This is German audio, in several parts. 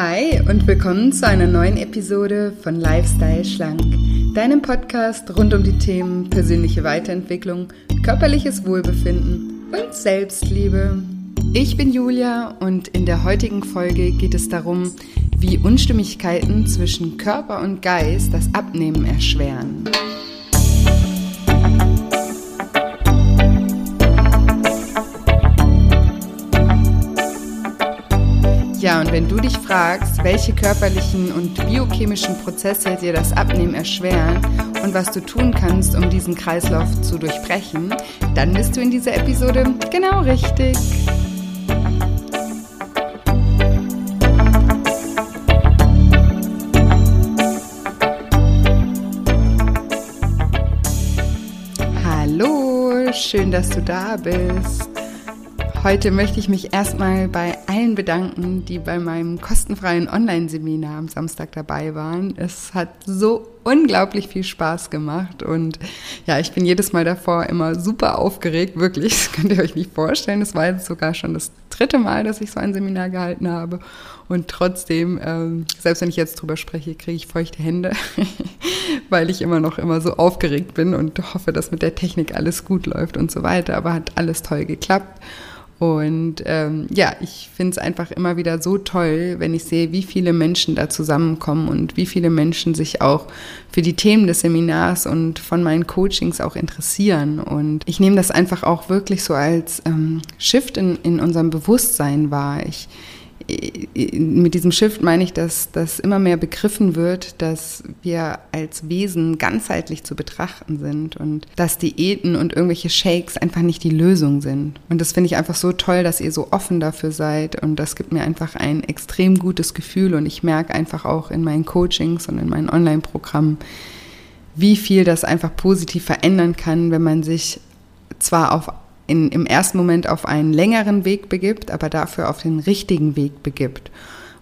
Hi und willkommen zu einer neuen Episode von Lifestyle Schlank, deinem Podcast rund um die Themen persönliche Weiterentwicklung, körperliches Wohlbefinden und Selbstliebe. Ich bin Julia und in der heutigen Folge geht es darum, wie Unstimmigkeiten zwischen Körper und Geist das Abnehmen erschweren. Ja, und wenn du dich fragst, welche körperlichen und biochemischen Prozesse dir das Abnehmen erschweren und was du tun kannst, um diesen Kreislauf zu durchbrechen, dann bist du in dieser Episode genau richtig. Hallo, schön, dass du da bist. Heute möchte ich mich erstmal bei allen bedanken, die bei meinem kostenfreien Online-Seminar am Samstag dabei waren. Es hat so unglaublich viel Spaß gemacht und ja, ich bin jedes Mal davor immer super aufgeregt, wirklich. Das könnt ihr euch nicht vorstellen. Es war jetzt sogar schon das dritte Mal, dass ich so ein Seminar gehalten habe und trotzdem, ähm, selbst wenn ich jetzt drüber spreche, kriege ich feuchte Hände, weil ich immer noch immer so aufgeregt bin und hoffe, dass mit der Technik alles gut läuft und so weiter. Aber hat alles toll geklappt. Und ähm, ja, ich finde es einfach immer wieder so toll, wenn ich sehe, wie viele Menschen da zusammenkommen und wie viele Menschen sich auch für die Themen des Seminars und von meinen Coachings auch interessieren. Und ich nehme das einfach auch wirklich so als ähm, Shift in, in unserem Bewusstsein wahr. Ich, mit diesem Shift meine ich, dass, dass immer mehr begriffen wird, dass wir als Wesen ganzheitlich zu betrachten sind und dass Diäten und irgendwelche Shakes einfach nicht die Lösung sind. Und das finde ich einfach so toll, dass ihr so offen dafür seid und das gibt mir einfach ein extrem gutes Gefühl und ich merke einfach auch in meinen Coachings und in meinen Online-Programmen, wie viel das einfach positiv verändern kann, wenn man sich zwar auf in, im ersten Moment auf einen längeren Weg begibt, aber dafür auf den richtigen Weg begibt.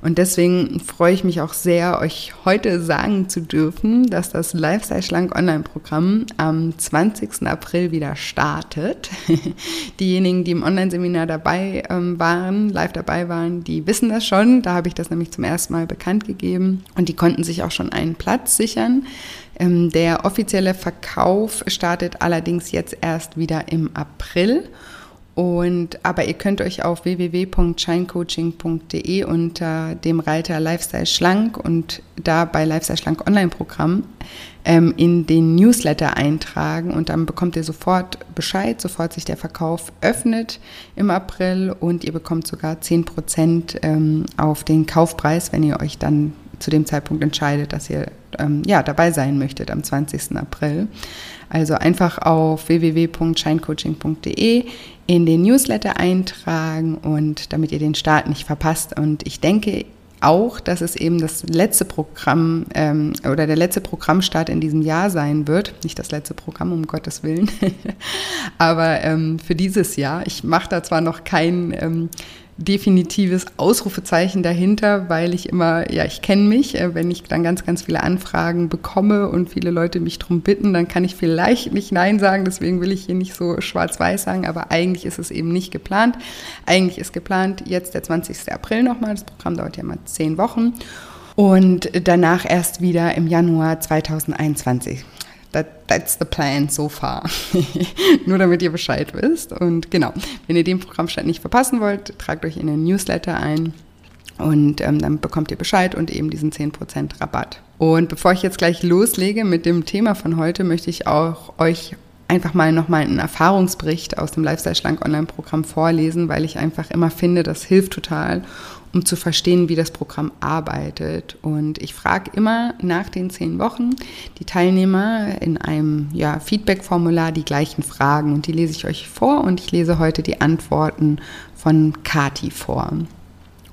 Und deswegen freue ich mich auch sehr, euch heute sagen zu dürfen, dass das Lifestyle Schlank Online-Programm am 20. April wieder startet. Diejenigen, die im Online-Seminar dabei ähm, waren, live dabei waren, die wissen das schon. Da habe ich das nämlich zum ersten Mal bekannt gegeben und die konnten sich auch schon einen Platz sichern. Ähm, der offizielle Verkauf startet allerdings jetzt erst wieder im April. Und, aber ihr könnt euch auf www.shinecoaching.de unter dem Reiter Lifestyle Schlank und da bei Lifestyle Schlank Online-Programm ähm, in den Newsletter eintragen und dann bekommt ihr sofort Bescheid, sofort sich der Verkauf öffnet im April und ihr bekommt sogar 10% ähm, auf den Kaufpreis, wenn ihr euch dann zu dem Zeitpunkt entscheidet, dass ihr ähm, ja, dabei sein möchtet am 20. April. Also einfach auf www.scheincoaching.de in den Newsletter eintragen und damit ihr den Start nicht verpasst. Und ich denke auch, dass es eben das letzte Programm ähm, oder der letzte Programmstart in diesem Jahr sein wird. Nicht das letzte Programm, um Gottes Willen, aber ähm, für dieses Jahr. Ich mache da zwar noch kein ähm, definitives Ausrufezeichen dahinter, weil ich immer, ja, ich kenne mich, äh, wenn ich dann ganz, ganz viele Anfragen bekomme und viele Leute mich darum bitten, dann kann ich vielleicht nicht Nein sagen, deswegen will ich hier nicht so schwarz-weiß sagen, aber eigentlich ist es eben nicht geplant. Eigentlich ist geplant jetzt der 20. April nochmal, das Programm dauert ja mal zehn Wochen und danach erst wieder im Januar 2021. That, that's the plan so far. Nur damit ihr Bescheid wisst. Und genau, wenn ihr den Programmstand nicht verpassen wollt, tragt euch in den Newsletter ein. Und ähm, dann bekommt ihr Bescheid und eben diesen 10% Rabatt. Und bevor ich jetzt gleich loslege mit dem Thema von heute, möchte ich auch euch einfach mal nochmal einen Erfahrungsbericht aus dem Lifestyle Schlank Online-Programm vorlesen, weil ich einfach immer finde, das hilft total, um zu verstehen, wie das Programm arbeitet. Und ich frage immer nach den zehn Wochen die Teilnehmer in einem ja, Feedback-Formular die gleichen Fragen und die lese ich euch vor und ich lese heute die Antworten von Kati vor.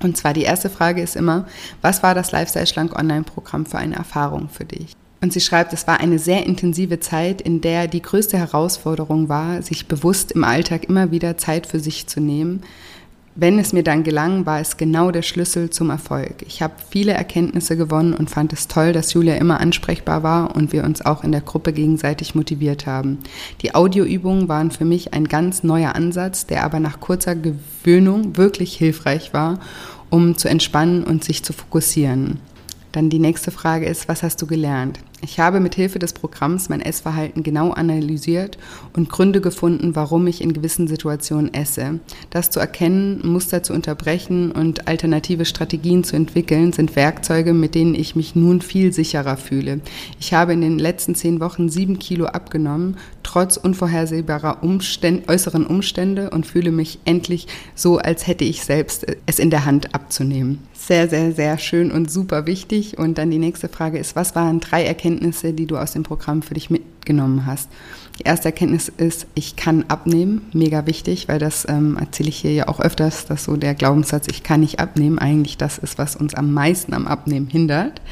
Und zwar die erste Frage ist immer, was war das Lifestyle Schlank Online-Programm für eine Erfahrung für dich? Und sie schreibt, es war eine sehr intensive Zeit, in der die größte Herausforderung war, sich bewusst im Alltag immer wieder Zeit für sich zu nehmen. Wenn es mir dann gelang, war es genau der Schlüssel zum Erfolg. Ich habe viele Erkenntnisse gewonnen und fand es toll, dass Julia immer ansprechbar war und wir uns auch in der Gruppe gegenseitig motiviert haben. Die Audioübungen waren für mich ein ganz neuer Ansatz, der aber nach kurzer Gewöhnung wirklich hilfreich war um zu entspannen und sich zu fokussieren. Dann die nächste Frage ist, was hast du gelernt? Ich habe mit Hilfe des Programms mein Essverhalten genau analysiert und Gründe gefunden, warum ich in gewissen Situationen esse. Das zu erkennen, Muster zu unterbrechen und alternative Strategien zu entwickeln, sind Werkzeuge, mit denen ich mich nun viel sicherer fühle. Ich habe in den letzten zehn Wochen sieben Kilo abgenommen, trotz unvorhersehbarer Umständ äußeren Umstände und fühle mich endlich so, als hätte ich selbst es in der Hand abzunehmen. Sehr, sehr, sehr schön und super wichtig. Und dann die nächste Frage ist, was waren drei Erkenntnisse, die du aus dem Programm für dich mitgenommen hast? Die erste Erkenntnis ist, ich kann abnehmen. Mega wichtig, weil das ähm, erzähle ich hier ja auch öfters, dass so der Glaubenssatz, ich kann nicht abnehmen, eigentlich das ist, was uns am meisten am Abnehmen hindert.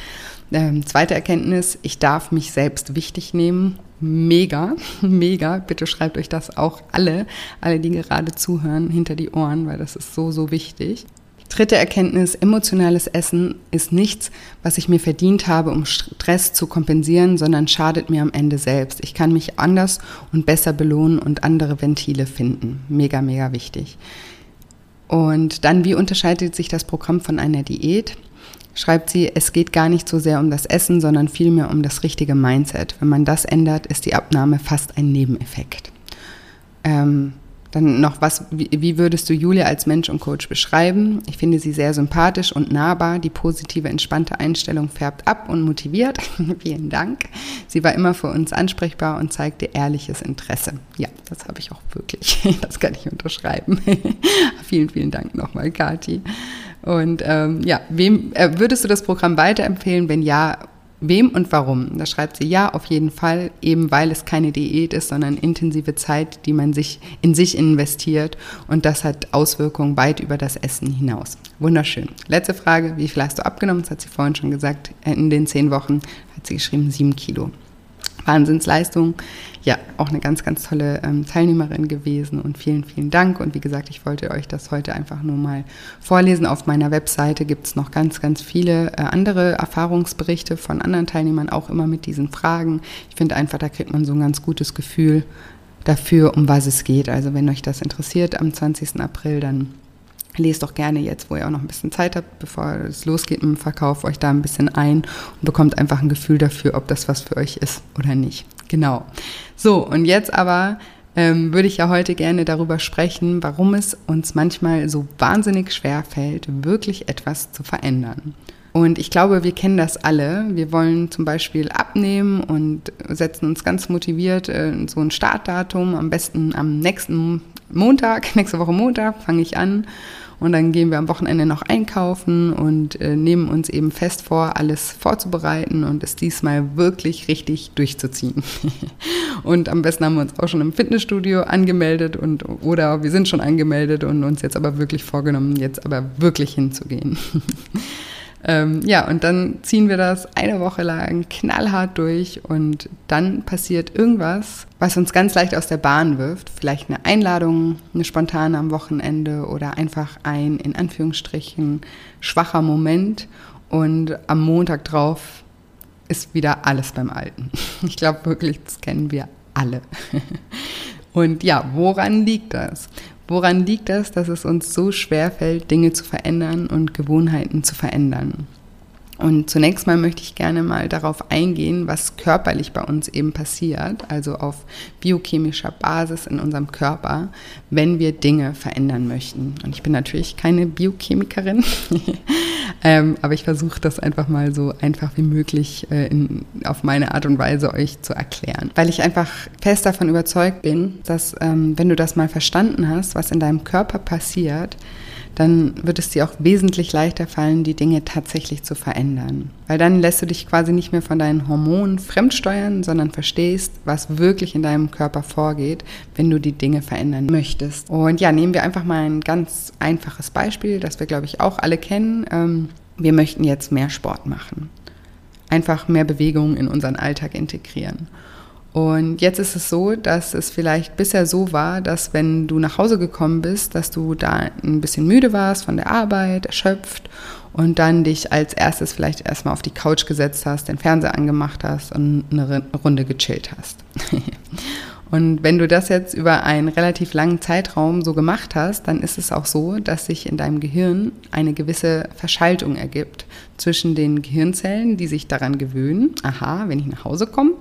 Ähm, zweite Erkenntnis, ich darf mich selbst wichtig nehmen mega, mega. Bitte schreibt euch das auch alle, alle, die gerade zuhören, hinter die Ohren, weil das ist so, so wichtig. Dritte Erkenntnis, emotionales Essen ist nichts, was ich mir verdient habe, um Stress zu kompensieren, sondern schadet mir am Ende selbst. Ich kann mich anders und besser belohnen und andere Ventile finden. Mega, mega wichtig. Und dann, wie unterscheidet sich das Programm von einer Diät? schreibt sie, es geht gar nicht so sehr um das Essen, sondern vielmehr um das richtige Mindset. Wenn man das ändert, ist die Abnahme fast ein Nebeneffekt. Ähm, dann noch was, wie, würdest du Julia als Mensch und Coach beschreiben? Ich finde sie sehr sympathisch und nahbar. Die positive, entspannte Einstellung färbt ab und motiviert. Vielen Dank. Sie war immer für uns ansprechbar und zeigte ehrliches Interesse. Ja, das habe ich auch wirklich. Das kann ich unterschreiben. vielen, vielen Dank nochmal, Kathi. Und ähm, ja, wem äh, würdest du das Programm weiterempfehlen? Wenn ja, wem und warum? Da schreibt sie ja, auf jeden Fall, eben weil es keine Diät ist, sondern intensive Zeit, die man sich in sich investiert. Und das hat Auswirkungen weit über das Essen hinaus. Wunderschön. Letzte Frage, wie viel hast du abgenommen? Das hat sie vorhin schon gesagt. In den zehn Wochen hat sie geschrieben, sieben Kilo. Wahnsinnsleistung. Ja, auch eine ganz, ganz tolle ähm, Teilnehmerin gewesen und vielen, vielen Dank. Und wie gesagt, ich wollte euch das heute einfach nur mal vorlesen. Auf meiner Webseite gibt es noch ganz, ganz viele äh, andere Erfahrungsberichte von anderen Teilnehmern, auch immer mit diesen Fragen. Ich finde einfach, da kriegt man so ein ganz gutes Gefühl dafür, um was es geht. Also wenn euch das interessiert am 20. April, dann Lest doch gerne jetzt, wo ihr auch noch ein bisschen Zeit habt, bevor es losgeht mit dem Verkauf, euch da ein bisschen ein und bekommt einfach ein Gefühl dafür, ob das was für euch ist oder nicht. Genau. So, und jetzt aber ähm, würde ich ja heute gerne darüber sprechen, warum es uns manchmal so wahnsinnig schwer fällt, wirklich etwas zu verändern. Und ich glaube, wir kennen das alle. Wir wollen zum Beispiel abnehmen und setzen uns ganz motiviert äh, so ein Startdatum, am besten am nächsten Montag, nächste Woche Montag fange ich an und dann gehen wir am Wochenende noch einkaufen und äh, nehmen uns eben fest vor, alles vorzubereiten und es diesmal wirklich richtig durchzuziehen. und am besten haben wir uns auch schon im Fitnessstudio angemeldet und oder wir sind schon angemeldet und uns jetzt aber wirklich vorgenommen, jetzt aber wirklich hinzugehen. Ähm, ja, und dann ziehen wir das eine Woche lang knallhart durch und dann passiert irgendwas, was uns ganz leicht aus der Bahn wirft. Vielleicht eine Einladung, eine spontane am Wochenende oder einfach ein, in Anführungsstrichen, schwacher Moment. Und am Montag drauf ist wieder alles beim Alten. Ich glaube wirklich, das kennen wir alle. Und ja, woran liegt das? Woran liegt das, dass es uns so schwer fällt, Dinge zu verändern und Gewohnheiten zu verändern? Und zunächst mal möchte ich gerne mal darauf eingehen, was körperlich bei uns eben passiert, also auf biochemischer Basis in unserem Körper, wenn wir Dinge verändern möchten. Und ich bin natürlich keine Biochemikerin, ähm, aber ich versuche das einfach mal so einfach wie möglich äh, in, auf meine Art und Weise euch zu erklären. Weil ich einfach fest davon überzeugt bin, dass ähm, wenn du das mal verstanden hast, was in deinem Körper passiert, dann wird es dir auch wesentlich leichter fallen, die Dinge tatsächlich zu verändern. Weil dann lässt du dich quasi nicht mehr von deinen Hormonen fremdsteuern, sondern verstehst, was wirklich in deinem Körper vorgeht, wenn du die Dinge verändern möchtest. Und ja, nehmen wir einfach mal ein ganz einfaches Beispiel, das wir, glaube ich, auch alle kennen. Ähm, wir möchten jetzt mehr Sport machen. Einfach mehr Bewegung in unseren Alltag integrieren. Und jetzt ist es so, dass es vielleicht bisher so war, dass wenn du nach Hause gekommen bist, dass du da ein bisschen müde warst von der Arbeit, erschöpft und dann dich als erstes vielleicht erstmal auf die Couch gesetzt hast, den Fernseher angemacht hast und eine Runde gechillt hast. Und wenn du das jetzt über einen relativ langen Zeitraum so gemacht hast, dann ist es auch so, dass sich in deinem Gehirn eine gewisse Verschaltung ergibt zwischen den Gehirnzellen, die sich daran gewöhnen, aha, wenn ich nach Hause komme,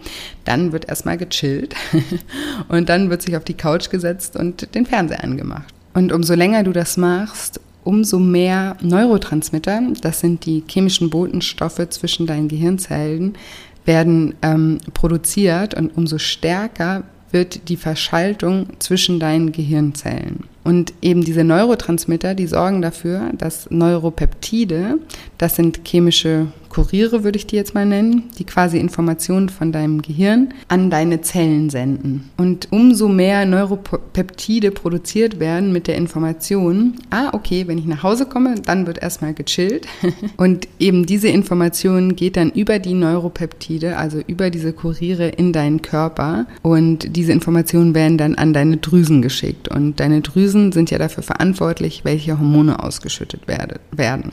dann wird erstmal gechillt und dann wird sich auf die Couch gesetzt und den Fernseher angemacht. Und umso länger du das machst, umso mehr Neurotransmitter, das sind die chemischen Botenstoffe zwischen deinen Gehirnzellen, werden ähm, produziert und umso stärker wird die Verschaltung zwischen deinen Gehirnzellen. Und eben diese Neurotransmitter, die sorgen dafür, dass Neuropeptide, das sind chemische Kuriere, würde ich die jetzt mal nennen, die quasi Informationen von deinem Gehirn an deine Zellen senden. Und umso mehr Neuropeptide produziert werden mit der Information, ah, okay, wenn ich nach Hause komme, dann wird erstmal gechillt. Und eben diese Information geht dann über die Neuropeptide, also über diese Kuriere in deinen Körper. Und diese Informationen werden dann an deine Drüsen geschickt. Und deine Drüsen sind ja dafür verantwortlich, welche Hormone ausgeschüttet werden.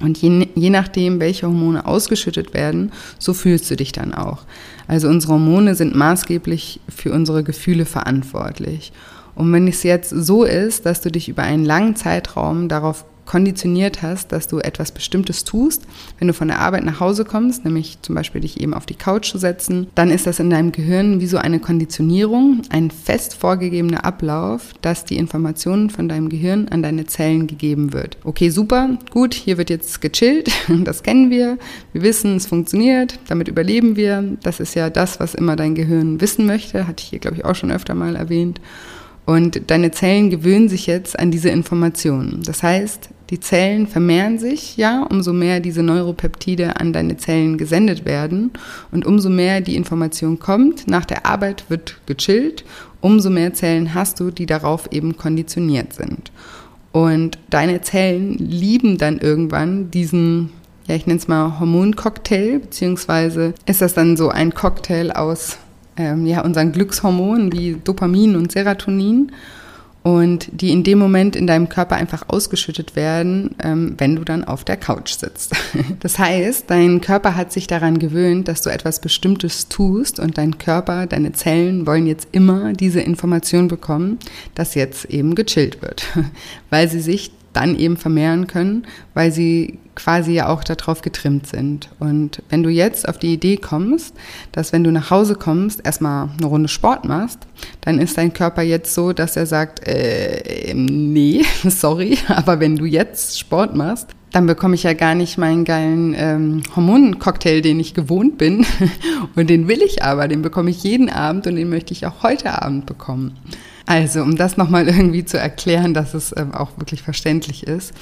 Und je, je nachdem, welche Hormone ausgeschüttet werden, so fühlst du dich dann auch. Also unsere Hormone sind maßgeblich für unsere Gefühle verantwortlich. Und wenn es jetzt so ist, dass du dich über einen langen Zeitraum darauf konditioniert hast, dass du etwas Bestimmtes tust, wenn du von der Arbeit nach Hause kommst, nämlich zum Beispiel dich eben auf die Couch zu setzen, dann ist das in deinem Gehirn wie so eine Konditionierung, ein fest vorgegebener Ablauf, dass die Informationen von deinem Gehirn an deine Zellen gegeben wird. Okay, super, gut, hier wird jetzt gechillt, das kennen wir, wir wissen, es funktioniert, damit überleben wir, das ist ja das, was immer dein Gehirn wissen möchte, hatte ich hier, glaube ich, auch schon öfter mal erwähnt. Und deine Zellen gewöhnen sich jetzt an diese Informationen. Das heißt, die Zellen vermehren sich, ja, umso mehr diese Neuropeptide an deine Zellen gesendet werden und umso mehr die Information kommt, nach der Arbeit wird gechillt, umso mehr Zellen hast du, die darauf eben konditioniert sind. Und deine Zellen lieben dann irgendwann diesen, ja, ich nenne es mal Hormoncocktail, beziehungsweise ist das dann so ein Cocktail aus ähm, ja, unseren Glückshormonen wie Dopamin und Serotonin und die in dem Moment in deinem Körper einfach ausgeschüttet werden, ähm, wenn du dann auf der Couch sitzt. Das heißt, dein Körper hat sich daran gewöhnt, dass du etwas Bestimmtes tust und dein Körper, deine Zellen wollen jetzt immer diese Information bekommen, dass jetzt eben gechillt wird, weil sie sich dann eben vermehren können, weil sie quasi ja auch darauf getrimmt sind. Und wenn du jetzt auf die Idee kommst, dass wenn du nach Hause kommst, erstmal eine Runde Sport machst, dann ist dein Körper jetzt so, dass er sagt, äh, nee, sorry, aber wenn du jetzt Sport machst, dann bekomme ich ja gar nicht meinen geilen ähm, Hormoncocktail, den ich gewohnt bin. Und den will ich aber, den bekomme ich jeden Abend und den möchte ich auch heute Abend bekommen. Also, um das nochmal irgendwie zu erklären, dass es ähm, auch wirklich verständlich ist.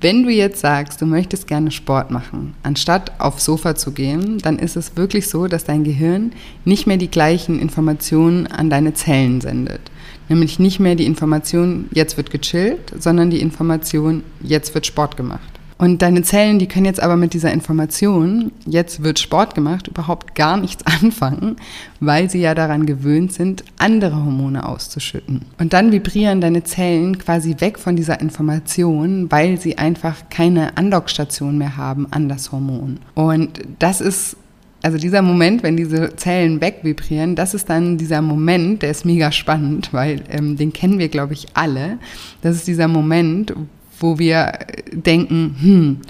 Wenn du jetzt sagst, du möchtest gerne Sport machen, anstatt aufs Sofa zu gehen, dann ist es wirklich so, dass dein Gehirn nicht mehr die gleichen Informationen an deine Zellen sendet. Nämlich nicht mehr die Information, jetzt wird gechillt, sondern die Information, jetzt wird Sport gemacht. Und deine Zellen, die können jetzt aber mit dieser Information, jetzt wird Sport gemacht, überhaupt gar nichts anfangen, weil sie ja daran gewöhnt sind, andere Hormone auszuschütten. Und dann vibrieren deine Zellen quasi weg von dieser Information, weil sie einfach keine Andockstation mehr haben an das Hormon. Und das ist also dieser Moment, wenn diese Zellen wegvibrieren, das ist dann dieser Moment, der ist mega spannend, weil ähm, den kennen wir, glaube ich, alle. Das ist dieser Moment, wo wir denken, hm,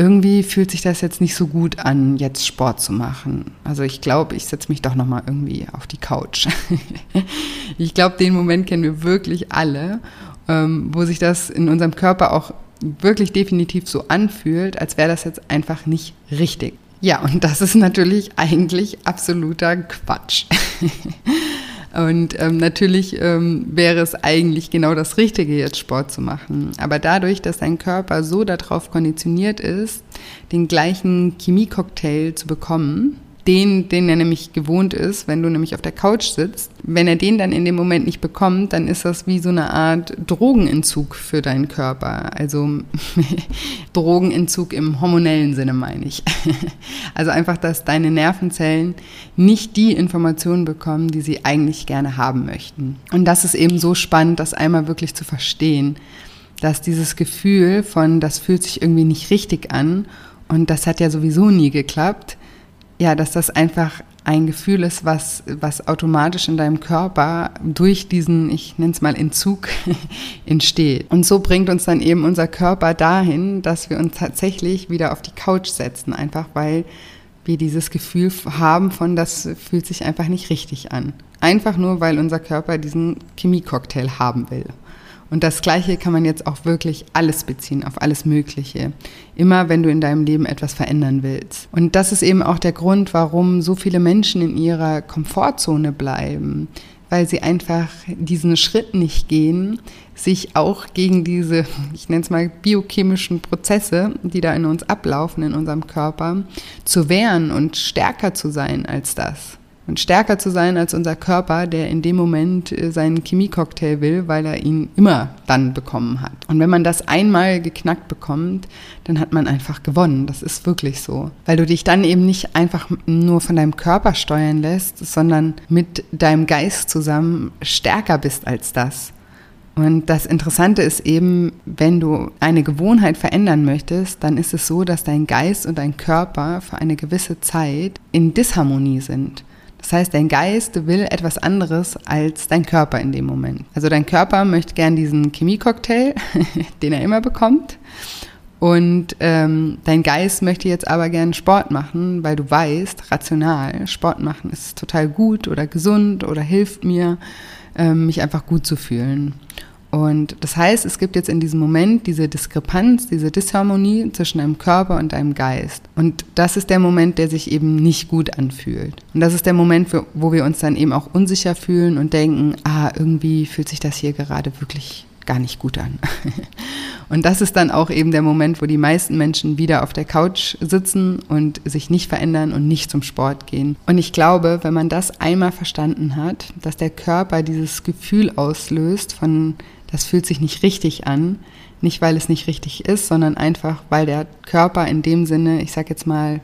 irgendwie fühlt sich das jetzt nicht so gut an, jetzt Sport zu machen. Also ich glaube, ich setze mich doch noch mal irgendwie auf die Couch. ich glaube, den Moment kennen wir wirklich alle, ähm, wo sich das in unserem Körper auch wirklich definitiv so anfühlt, als wäre das jetzt einfach nicht richtig. Ja, und das ist natürlich eigentlich absoluter Quatsch. Und ähm, natürlich ähm, wäre es eigentlich genau das Richtige, jetzt Sport zu machen. Aber dadurch, dass dein Körper so darauf konditioniert ist, den gleichen Chemiecocktail zu bekommen, den, den er nämlich gewohnt ist, wenn du nämlich auf der Couch sitzt, wenn er den dann in dem Moment nicht bekommt, dann ist das wie so eine Art Drogenentzug für deinen Körper. Also Drogenentzug im hormonellen Sinne meine ich. also einfach, dass deine Nervenzellen nicht die Informationen bekommen, die sie eigentlich gerne haben möchten. Und das ist eben so spannend, das einmal wirklich zu verstehen, dass dieses Gefühl von, das fühlt sich irgendwie nicht richtig an und das hat ja sowieso nie geklappt, ja, dass das einfach ein Gefühl ist, was, was automatisch in deinem Körper durch diesen, ich nenne es mal Entzug, entsteht. Und so bringt uns dann eben unser Körper dahin, dass wir uns tatsächlich wieder auf die Couch setzen, einfach weil wir dieses Gefühl haben von, das fühlt sich einfach nicht richtig an. Einfach nur, weil unser Körper diesen Chemiecocktail haben will. Und das Gleiche kann man jetzt auch wirklich alles beziehen, auf alles Mögliche. Immer wenn du in deinem Leben etwas verändern willst. Und das ist eben auch der Grund, warum so viele Menschen in ihrer Komfortzone bleiben. Weil sie einfach diesen Schritt nicht gehen, sich auch gegen diese, ich nenne es mal, biochemischen Prozesse, die da in uns ablaufen, in unserem Körper, zu wehren und stärker zu sein als das und stärker zu sein als unser Körper, der in dem Moment äh, seinen Chemiecocktail will, weil er ihn immer dann bekommen hat. Und wenn man das einmal geknackt bekommt, dann hat man einfach gewonnen. Das ist wirklich so. Weil du dich dann eben nicht einfach nur von deinem Körper steuern lässt, sondern mit deinem Geist zusammen stärker bist als das. Und das Interessante ist eben, wenn du eine Gewohnheit verändern möchtest, dann ist es so, dass dein Geist und dein Körper für eine gewisse Zeit in Disharmonie sind. Das heißt, dein Geist will etwas anderes als dein Körper in dem Moment. Also dein Körper möchte gern diesen Chemiecocktail, den er immer bekommt. Und ähm, dein Geist möchte jetzt aber gern Sport machen, weil du weißt, rational, Sport machen ist total gut oder gesund oder hilft mir, ähm, mich einfach gut zu fühlen. Und das heißt, es gibt jetzt in diesem Moment diese Diskrepanz, diese Disharmonie zwischen deinem Körper und deinem Geist. Und das ist der Moment, der sich eben nicht gut anfühlt. Und das ist der Moment, wo wir uns dann eben auch unsicher fühlen und denken, ah, irgendwie fühlt sich das hier gerade wirklich gar nicht gut an. Und das ist dann auch eben der Moment, wo die meisten Menschen wieder auf der Couch sitzen und sich nicht verändern und nicht zum Sport gehen. Und ich glaube, wenn man das einmal verstanden hat, dass der Körper dieses Gefühl auslöst von das fühlt sich nicht richtig an. Nicht, weil es nicht richtig ist, sondern einfach, weil der Körper in dem Sinne, ich sag jetzt mal,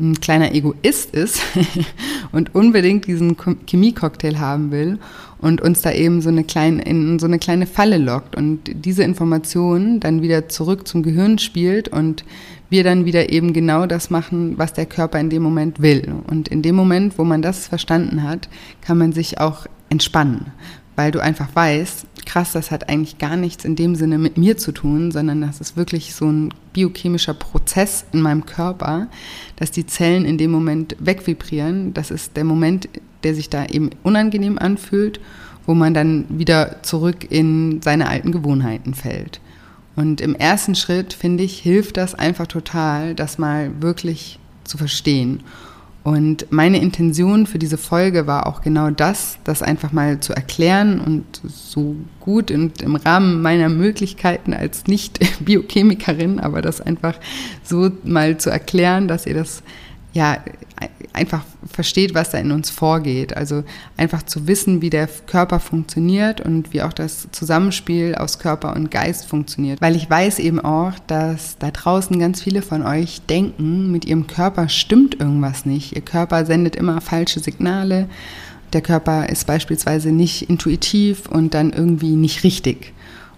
ein kleiner Egoist ist und unbedingt diesen Chemiecocktail haben will und uns da eben so eine kleine, in so eine kleine Falle lockt und diese Information dann wieder zurück zum Gehirn spielt und wir dann wieder eben genau das machen, was der Körper in dem Moment will. Und in dem Moment, wo man das verstanden hat, kann man sich auch entspannen, weil du einfach weißt, krass, das hat eigentlich gar nichts in dem Sinne mit mir zu tun, sondern das ist wirklich so ein biochemischer Prozess in meinem Körper, dass die Zellen in dem Moment wegvibrieren. Das ist der Moment, der sich da eben unangenehm anfühlt, wo man dann wieder zurück in seine alten Gewohnheiten fällt. Und im ersten Schritt, finde ich, hilft das einfach total, das mal wirklich zu verstehen und meine Intention für diese Folge war auch genau das, das einfach mal zu erklären und so gut und im Rahmen meiner Möglichkeiten als Nicht-Biochemikerin, aber das einfach so mal zu erklären, dass ihr das ja einfach versteht, was da in uns vorgeht. Also einfach zu wissen, wie der Körper funktioniert und wie auch das Zusammenspiel aus Körper und Geist funktioniert. Weil ich weiß eben auch, dass da draußen ganz viele von euch denken, mit ihrem Körper stimmt irgendwas nicht. Ihr Körper sendet immer falsche Signale. Der Körper ist beispielsweise nicht intuitiv und dann irgendwie nicht richtig.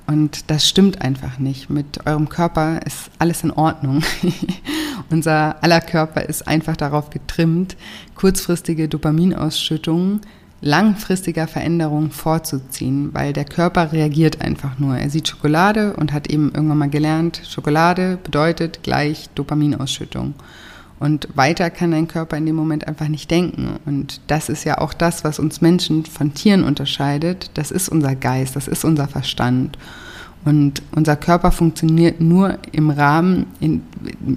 Und das stimmt einfach nicht. Mit eurem Körper ist alles in Ordnung. Unser aller Körper ist einfach darauf getrimmt, kurzfristige Dopaminausschüttungen langfristiger Veränderungen vorzuziehen, weil der Körper reagiert einfach nur. Er sieht Schokolade und hat eben irgendwann mal gelernt, Schokolade bedeutet gleich Dopaminausschüttung. Und weiter kann dein Körper in dem Moment einfach nicht denken. Und das ist ja auch das, was uns Menschen von Tieren unterscheidet. Das ist unser Geist, das ist unser Verstand. Und unser Körper funktioniert nur im Rahmen, in,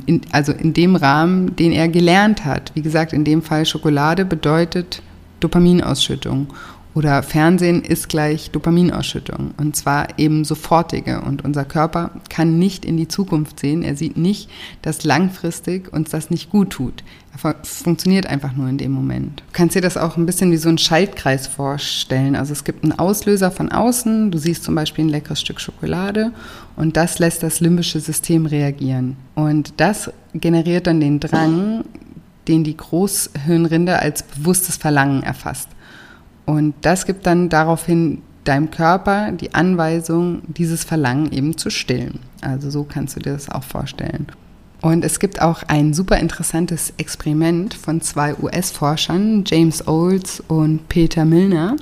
in, also in dem Rahmen, den er gelernt hat. Wie gesagt, in dem Fall Schokolade bedeutet Dopaminausschüttung. Oder Fernsehen ist gleich Dopaminausschüttung und zwar eben sofortige. Und unser Körper kann nicht in die Zukunft sehen. Er sieht nicht, dass langfristig uns das nicht gut tut. Er funktioniert einfach nur in dem Moment. Du kannst dir das auch ein bisschen wie so ein Schaltkreis vorstellen. Also es gibt einen Auslöser von außen. Du siehst zum Beispiel ein leckeres Stück Schokolade und das lässt das limbische System reagieren. Und das generiert dann den Drang, den die Großhirnrinde als bewusstes Verlangen erfasst. Und das gibt dann daraufhin deinem Körper die Anweisung, dieses Verlangen eben zu stillen. Also so kannst du dir das auch vorstellen. Und es gibt auch ein super interessantes Experiment von zwei US-Forschern, James Olds und Peter Milner.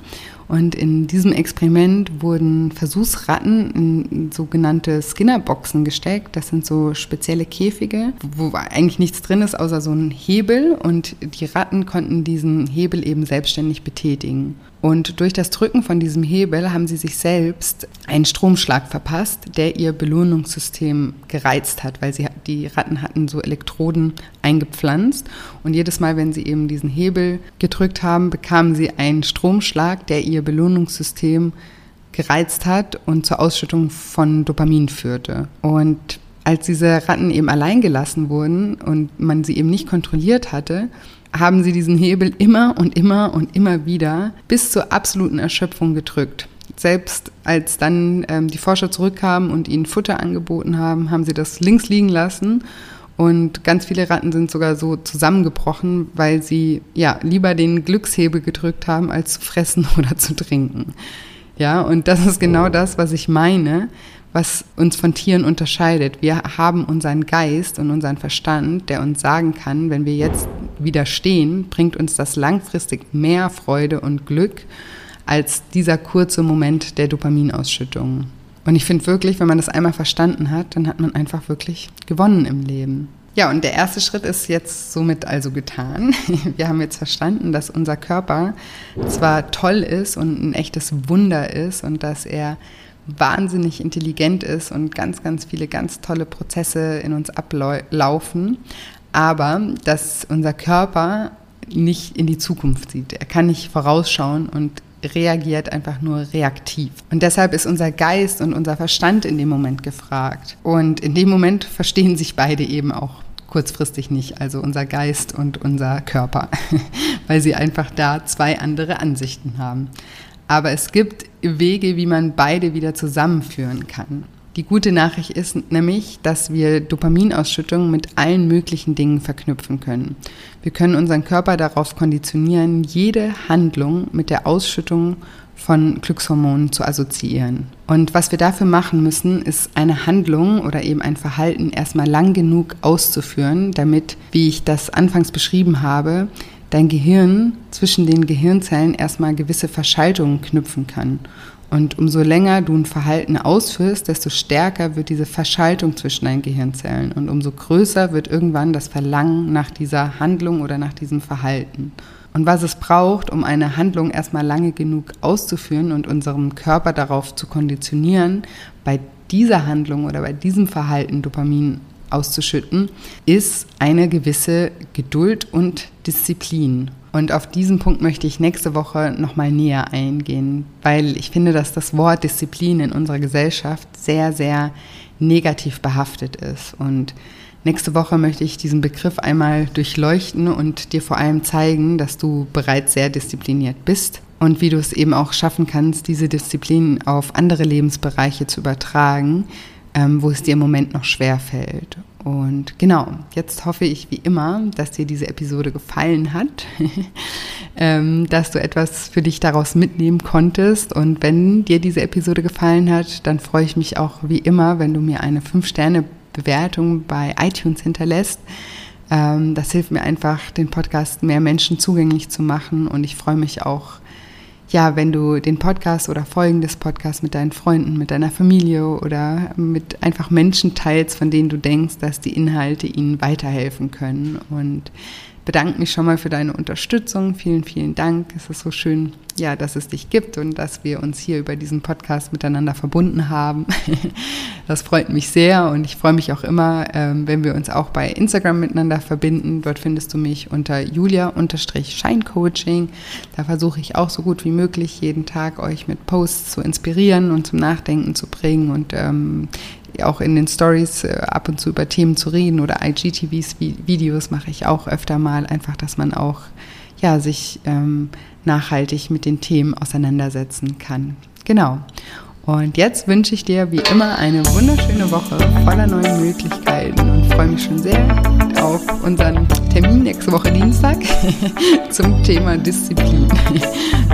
Und in diesem Experiment wurden Versuchsratten in sogenannte Skinnerboxen gesteckt. Das sind so spezielle Käfige, wo eigentlich nichts drin ist, außer so ein Hebel. Und die Ratten konnten diesen Hebel eben selbstständig betätigen. Und durch das Drücken von diesem Hebel haben sie sich selbst einen Stromschlag verpasst, der ihr Belohnungssystem gereizt hat, weil sie, die Ratten hatten so Elektroden eingepflanzt. Und jedes Mal, wenn sie eben diesen Hebel gedrückt haben, bekamen sie einen Stromschlag, der ihr Belohnungssystem gereizt hat und zur Ausschüttung von Dopamin führte. Und als diese Ratten eben allein gelassen wurden und man sie eben nicht kontrolliert hatte, haben sie diesen Hebel immer und immer und immer wieder bis zur absoluten Erschöpfung gedrückt. Selbst als dann ähm, die Forscher zurückkamen und ihnen Futter angeboten haben, haben sie das links liegen lassen. Und ganz viele Ratten sind sogar so zusammengebrochen, weil sie ja lieber den Glückshebel gedrückt haben, als zu fressen oder zu trinken. Ja, und das ist genau das, was ich meine was uns von Tieren unterscheidet. Wir haben unseren Geist und unseren Verstand, der uns sagen kann, wenn wir jetzt widerstehen, bringt uns das langfristig mehr Freude und Glück als dieser kurze Moment der Dopaminausschüttung. Und ich finde wirklich, wenn man das einmal verstanden hat, dann hat man einfach wirklich gewonnen im Leben. Ja, und der erste Schritt ist jetzt somit also getan. Wir haben jetzt verstanden, dass unser Körper zwar toll ist und ein echtes Wunder ist und dass er wahnsinnig intelligent ist und ganz, ganz viele ganz tolle Prozesse in uns ablaufen, aber dass unser Körper nicht in die Zukunft sieht. Er kann nicht vorausschauen und reagiert einfach nur reaktiv. Und deshalb ist unser Geist und unser Verstand in dem Moment gefragt. Und in dem Moment verstehen sich beide eben auch kurzfristig nicht, also unser Geist und unser Körper, weil sie einfach da zwei andere Ansichten haben. Aber es gibt Wege, wie man beide wieder zusammenführen kann. Die gute Nachricht ist nämlich, dass wir Dopaminausschüttung mit allen möglichen Dingen verknüpfen können. Wir können unseren Körper darauf konditionieren, jede Handlung mit der Ausschüttung von Glückshormonen zu assoziieren. Und was wir dafür machen müssen, ist eine Handlung oder eben ein Verhalten erstmal lang genug auszuführen, damit, wie ich das anfangs beschrieben habe, dein Gehirn zwischen den Gehirnzellen erstmal gewisse Verschaltungen knüpfen kann. Und umso länger du ein Verhalten ausführst, desto stärker wird diese Verschaltung zwischen deinen Gehirnzellen und umso größer wird irgendwann das Verlangen nach dieser Handlung oder nach diesem Verhalten. Und was es braucht, um eine Handlung erstmal lange genug auszuführen und unserem Körper darauf zu konditionieren, bei dieser Handlung oder bei diesem Verhalten Dopamin auszuschütten, ist eine gewisse Geduld und Disziplin. Und auf diesen Punkt möchte ich nächste Woche nochmal näher eingehen, weil ich finde, dass das Wort Disziplin in unserer Gesellschaft sehr, sehr negativ behaftet ist. Und nächste Woche möchte ich diesen Begriff einmal durchleuchten und dir vor allem zeigen, dass du bereits sehr diszipliniert bist und wie du es eben auch schaffen kannst, diese Disziplin auf andere Lebensbereiche zu übertragen, ähm, wo es dir im Moment noch schwer fällt. Und genau, jetzt hoffe ich wie immer, dass dir diese Episode gefallen hat, ähm, dass du etwas für dich daraus mitnehmen konntest. Und wenn dir diese Episode gefallen hat, dann freue ich mich auch wie immer, wenn du mir eine 5-Sterne-Bewertung bei iTunes hinterlässt. Ähm, das hilft mir einfach, den Podcast mehr Menschen zugänglich zu machen. Und ich freue mich auch, ja, wenn du den Podcast oder Folgen des Podcasts mit deinen Freunden, mit deiner Familie oder mit einfach Menschen teilst, von denen du denkst, dass die Inhalte ihnen weiterhelfen können. Und bedanke mich schon mal für deine Unterstützung. Vielen, vielen Dank. Es ist so schön, ja, dass es dich gibt und dass wir uns hier über diesen Podcast miteinander verbunden haben. Das freut mich sehr und ich freue mich auch immer, ähm, wenn wir uns auch bei Instagram miteinander verbinden. Dort findest du mich unter julia-scheincoaching. Da versuche ich auch so gut wie möglich jeden Tag euch mit Posts zu inspirieren und zum Nachdenken zu bringen und ähm, auch in den Stories äh, ab und zu über Themen zu reden oder IGTVs, Videos mache ich auch öfter mal, einfach, dass man auch ja, sich ähm, nachhaltig mit den Themen auseinandersetzen kann. Genau. Und jetzt wünsche ich dir wie immer eine wunderschöne Woche voller neuen Möglichkeiten und freue mich schon sehr auf unseren Termin nächste Woche Dienstag zum Thema Disziplin.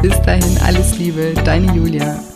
Bis dahin alles Liebe, deine Julia.